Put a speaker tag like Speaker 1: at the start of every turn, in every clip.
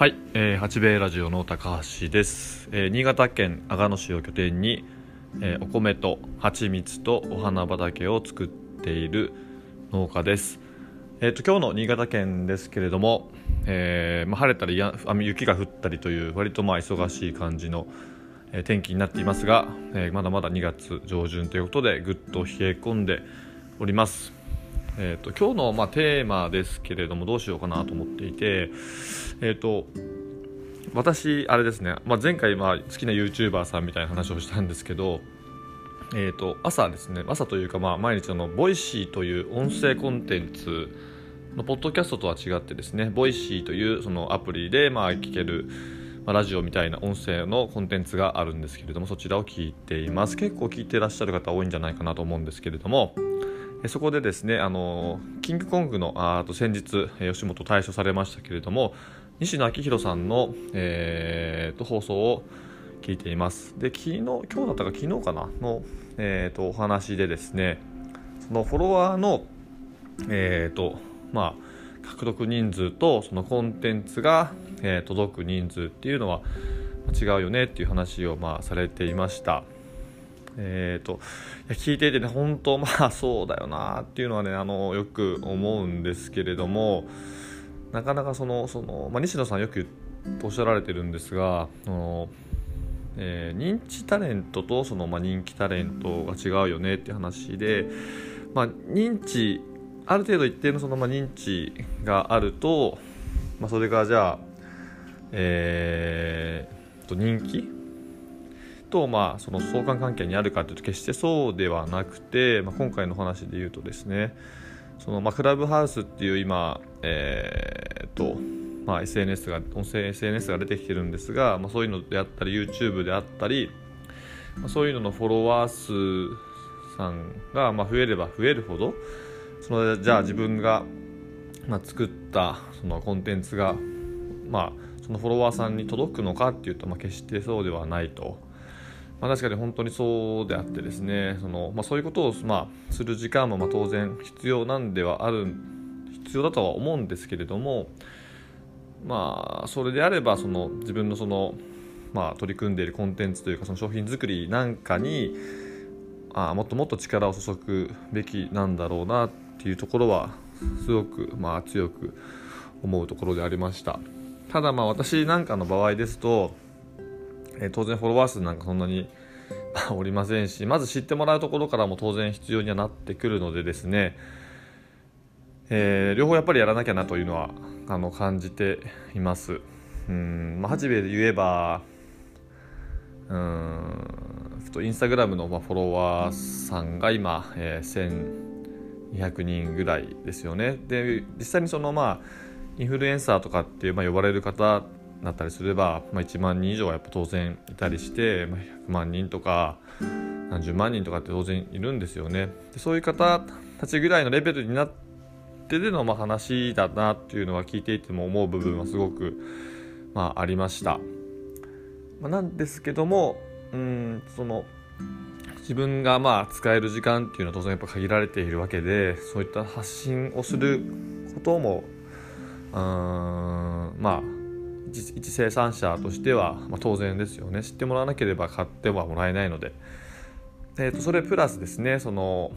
Speaker 1: はい、えー、八兵衛ラジオの高橋です、えー、新潟県阿賀野市を拠点に、えー、お米と蜂蜜とお花畑を作っている農家ですえーと、今日の新潟県ですけれども、えーまあ、晴れたりや雪が降ったりという割とまあ忙しい感じの、天気になっていますが、えー、まだまだ2月上旬ということでぐっと冷え込んでおります。えーと、今日のまあテーマですけれどもどうしようかなと思っていて、えーと、私、あれですね、まあ、前回まあ好きな YouTuber さんみたいな話をしたんですけど、えーと、朝ですね朝というかまあ毎日の Voicy という音声コンテンツのポッドキャストとは違ってですね Voicy というそのアプリでまあ聞ける、まあ、ラジオみたいな音声のコンテンツがあるんですけれどもそちらを聞いています。結構聞いてらっしゃる方多いんじゃないかなと思うんですけれどもそこでですねあのキングコングのあと先日吉本退所されましたけれども西野昭弘さんの、えー、と放送を聞いています。で昨日今日だったか昨日かなの、えー、とお話でですねそのフォロワーのえっ、ー、とまあ獲得人数とそのコンテンツが、えー、届く人数っていうのは違うよねっていう話をまあされていました。えーと、聞いていてね本当まあそうだよなっていうのはねあのよく思うんですけれどもなかなかそのその、まあ、西野さんよくおっしゃられてるんですがその、えー、認知タレントとその、まあ、人気タレントが違うよねって話で、まあ、認知ある程度一定のその、まあ、認知があると、まあ、それがじゃあえー、と人気と、まあ、その相関関係にあるかというと決してそうではなくて、まあ、今回の話で言うとですねその、まあ、クラブハウスっていう今、えーとまあ、SNS が音声 SNS が出てきてるんですが、まあ、そういうのであったり YouTube であったり、まあ、そういうののフォロワー数さんが、まあ、増えれば増えるほどそのじゃあ自分が、まあ、作ったそのコンテンツが、まあ、そのフォロワーさんに届くのかっていうと、まあ、決してそうではないと。まあ、確かに本当にそうであってですねその、まあ、そういうことを、まあ、する時間もま当然必要なんではある必要だとは思うんですけれどもまあそれであればその自分のその、まあ、取り組んでいるコンテンツというかその商品作りなんかにあもっともっと力を注ぐべきなんだろうなっていうところはすごく、まあ、強く思うところでありました。ただまあ私なんかの場合ですとえ、当然フォロワー数なんかそんなに おりませんしまず知ってもらうところからも当然必要にはなってくるのでですね、えー、両方やっぱりやらなきゃなというのはあの感じています。うんまあ八兵衛で言えばうんインスタグラムのフォロワーさんが今、えー、1200人ぐらいですよね。で実際にそのまあインフルエンサーとかっていう、まあ、呼ばれる方なったりすれば、まあ、1万人以上はやっぱ当然いたりして、まあ、100万人とか何十万人とかって当然いるんですよね。でそういう方たちぐらいのレベルになってでのまあ話だなっていうのは聞いていても思う部分はすごく、まあ、ありました、まあ、なんですけどもうんその自分がまあ使える時間っていうのは当然やっぱ限られているわけでそういった発信をすることもうんまあ一生産者としては、まあ、当然ですよね。知ってもらわなければ買ってはもらえないので、えーと、それプラスですねその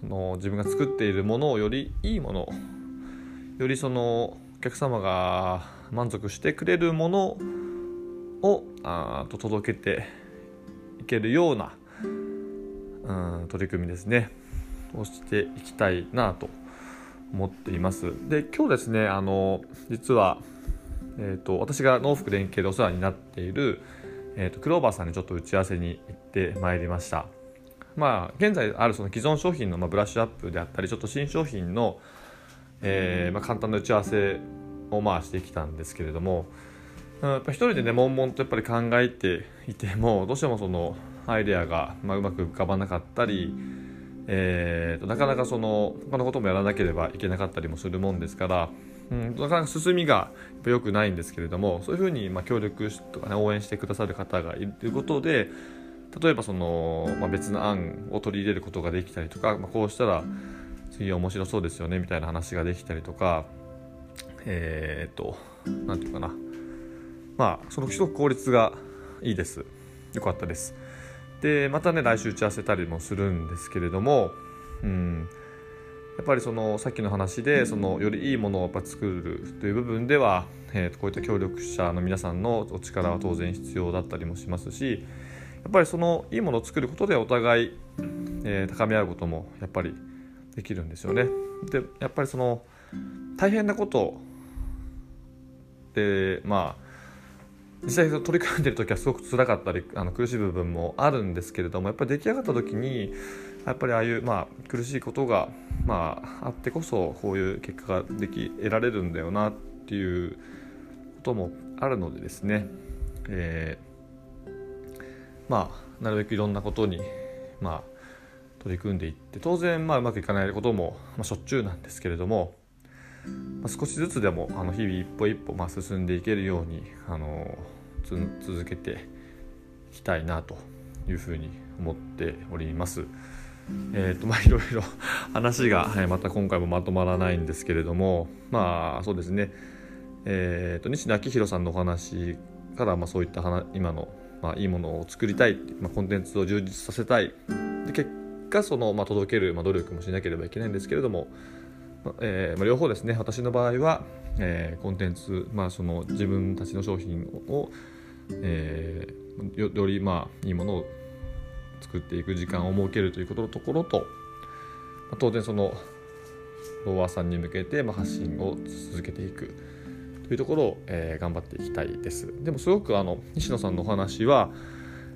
Speaker 1: その自分が作っているものをよりいいものよりそのお客様が満足してくれるものをあと届けていけるような、うん、取り組みですね。をしていきたいなと思っています。で今日ですねあの実はえーと、私が農福連携でお世話になっている、えーと、クローバーさんにちょっと打ち合わせに行ってまいりました。まあ、現在あるその既存商品のまあブラッシュアップであったりちょっと新商品の、えーまあ、簡単な打ち合わせをまあしてきたんですけれども、うん、やっぱ一人でね悶々とやっぱり考えていてもどうしてもそのアイデアが、まあ、うまく浮かばなかったり、えーとなかなかその他のこともやらなければいけなかったりもするもんですからうん、なかなか進みが良くないんですけれどもそういうふうにま協力とか、ね、応援してくださる方がいるということで例えばその、まあ、別の案を取り入れることができたりとか、まあ、こうしたら次は面白そうですよねみたいな話ができたりとかえー、っと何て言うかな。まあそのすごく効率がいいです。よかったです。でまたね来週打ち合わせたりもするんですけれどもうん。やっぱりそのさっきの話でそのよりいいものをやっぱ作るという部分では、えー、こういった協力者の皆さんのお力は当然必要だったりもしますしやっぱりそのいいものを作ることでお互い、えー、高め合うこともやっぱりできるんですよね。でやっぱりその大変なことでまあ実際取り組んでる時はすごく辛かったりあの苦しい部分もあるんですけれどもやっぱり出来上がった時にやっぱりああいう、まあ、苦しいことが、まあ、あってこそこういう結果ができ得られるんだよなっていうこともあるのでですね、えー、まあなるべくいろんなことに、まあ、取り組んでいって当然、まあ、うまくいかないことも、まあ、しょっちゅうなんですけれども、まあ、少しずつでもあの日々一歩一歩、まあ、進んでいけるようにあの続けていきたいなというふうに思っております。えーと まあ、いろいろ 話が、はい、また今回もまとまらないんですけれどもまあそうですね、えーと、西野昭弘さんのお話から、まあ、そういった今の、まあ、いいものを作りたい、まあ、コンテンツを充実させたい。で結果その、まあ、届ける、まあ、努力もしなければいけないんですけれども、まえーまあ、両方ですね。私の場合は、えー、コンテンツ、まあ、その自分たちの商品を、えー、よより、まあ、いいものを作っていく時間を設けるということのところと、まあ、当然そのフォロワーさんに向けて、ま、発信を続けていくというところを、え、頑張っていきたいです。でもすごくあの西野さんのお話は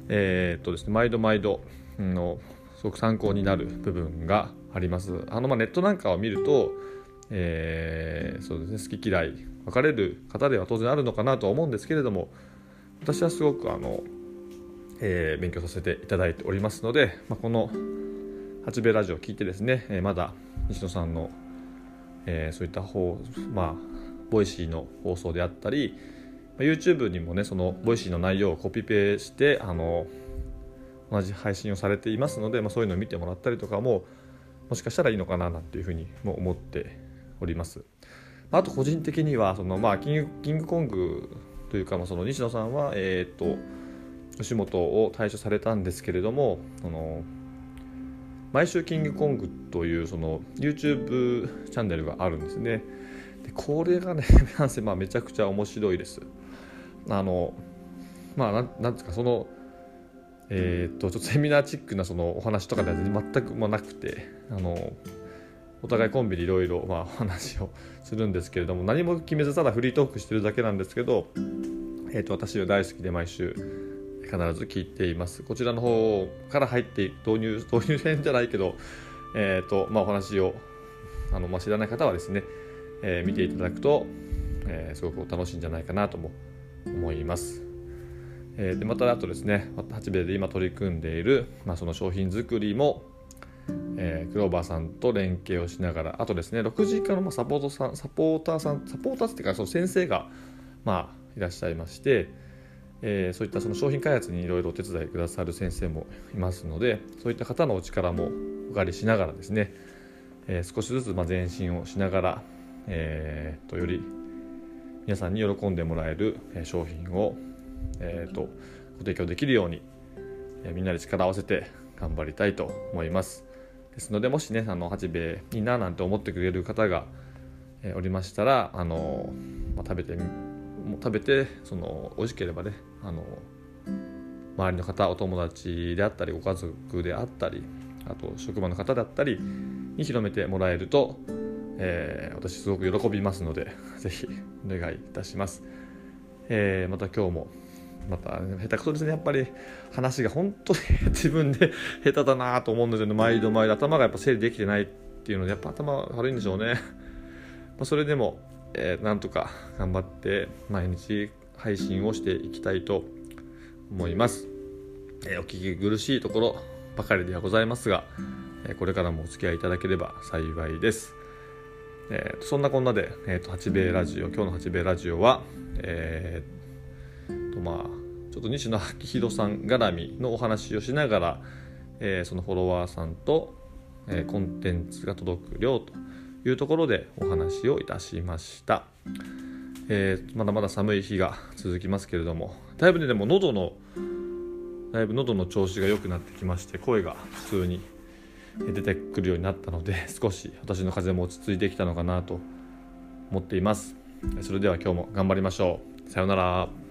Speaker 1: え、っとですね毎度毎度のすごく参考になる部分があります。あの、ま、ネットなんかを見ると、え、そうですね好き嫌い分かれる方では当然あるのかなとは思うんですけれども私はすごくあのえー、勉強させていただいておりますので、まあ、この八兵衛ラジオを聞いてですね、えー、まだ西野さんの、えー、そういった方まあ Voicy の放送であったり、まあ、YouTube にもねその Voicy の内容をコピペしてあの同じ配信をされていますので、まあ、そういうのを見てもらったりとかももしかしたらいいのかななんていうふうにも思っております。あと個人的にはその、まあ、キングキングコングというか、まあ、その西野さんは、えー、っと吉本を退所されたんですけれどもその毎週キングコングというその YouTube チャンネルがあるんですね。でこれがね なんせまあめちゃくちゃ面白いです。あのまあなんなんですかそのえー、っとちょっとセミナーチックなそのお話とかでは全くもなくてあのお互いコンビでいろいろお話をするんですけれども何も決めずただフリートークしてるだけなんですけど、えー、っと私は大好きで毎週必ず聞いていますこちらの方から入って導入 導入編じゃないけど、えーとまあ、お話をあの、まあ、知らない方はですね、えー、見ていただくと、えー、すごく楽しいんじゃないかなとも思います。えー、でまたあとですね八兵衛で今取り組んでいる、まあ、その商品作りも、えー、クローバーさんと連携をしながらあとですね6時以下のサポートさんサポーターさんサポーターっていうかその先生が、まあ、いらっしゃいまして、えー、そういったその商品開発にいろいろお手伝いくださる先生もいますのでそういった方のお力もお借りしながらですね、えー、少しずつまあ前進をしながら、えー、とより皆さんに喜んでもらえる商品を、えーと、ご提供できるように、えみんなで力を合わせて頑張りたいと思います。ですのでもしねあの八兵衛いいななんて思ってくれる方が、えおりましたらあの、まあ、食べても食べてその美味しければねあの周りの方お友達であったりご家族であったりあと職場の方だったりに広めてもらえると、えー、私すごく喜びますので ぜひお願いいたします、えー、また今日もまた下手くそですね。やっぱり話が本当に 自分で 下手だなと思うんですよね。毎度毎度頭がやっぱ整理できてないっていうのでやっぱ頭悪いんでしょうね、まあ、それでもえー、なんとか頑張って毎日配信をしていきたいと思います、えー、お聞き苦しいところばかりではございますが、えー、これからもお付き合いいただければ幸いです、えー、そんなこんなで、えーと、八兵衛ラジオ今日の八兵衛ラジオはえー、とまあちょっと西野昭弘さん絡みのお話をしながら、えー、そのフォロワーさんと、えー、コンテンツが届く量というところでお話をいたしました。えー、まだまだ寒い日が続きますけれどもだいぶねでも喉のだいぶ喉の調子が良くなってきまして声が普通に出てくるようになったので少し私の風邪も落ち着いてきたのかなと思っています。それでは今日も頑張りましょう。さようなら。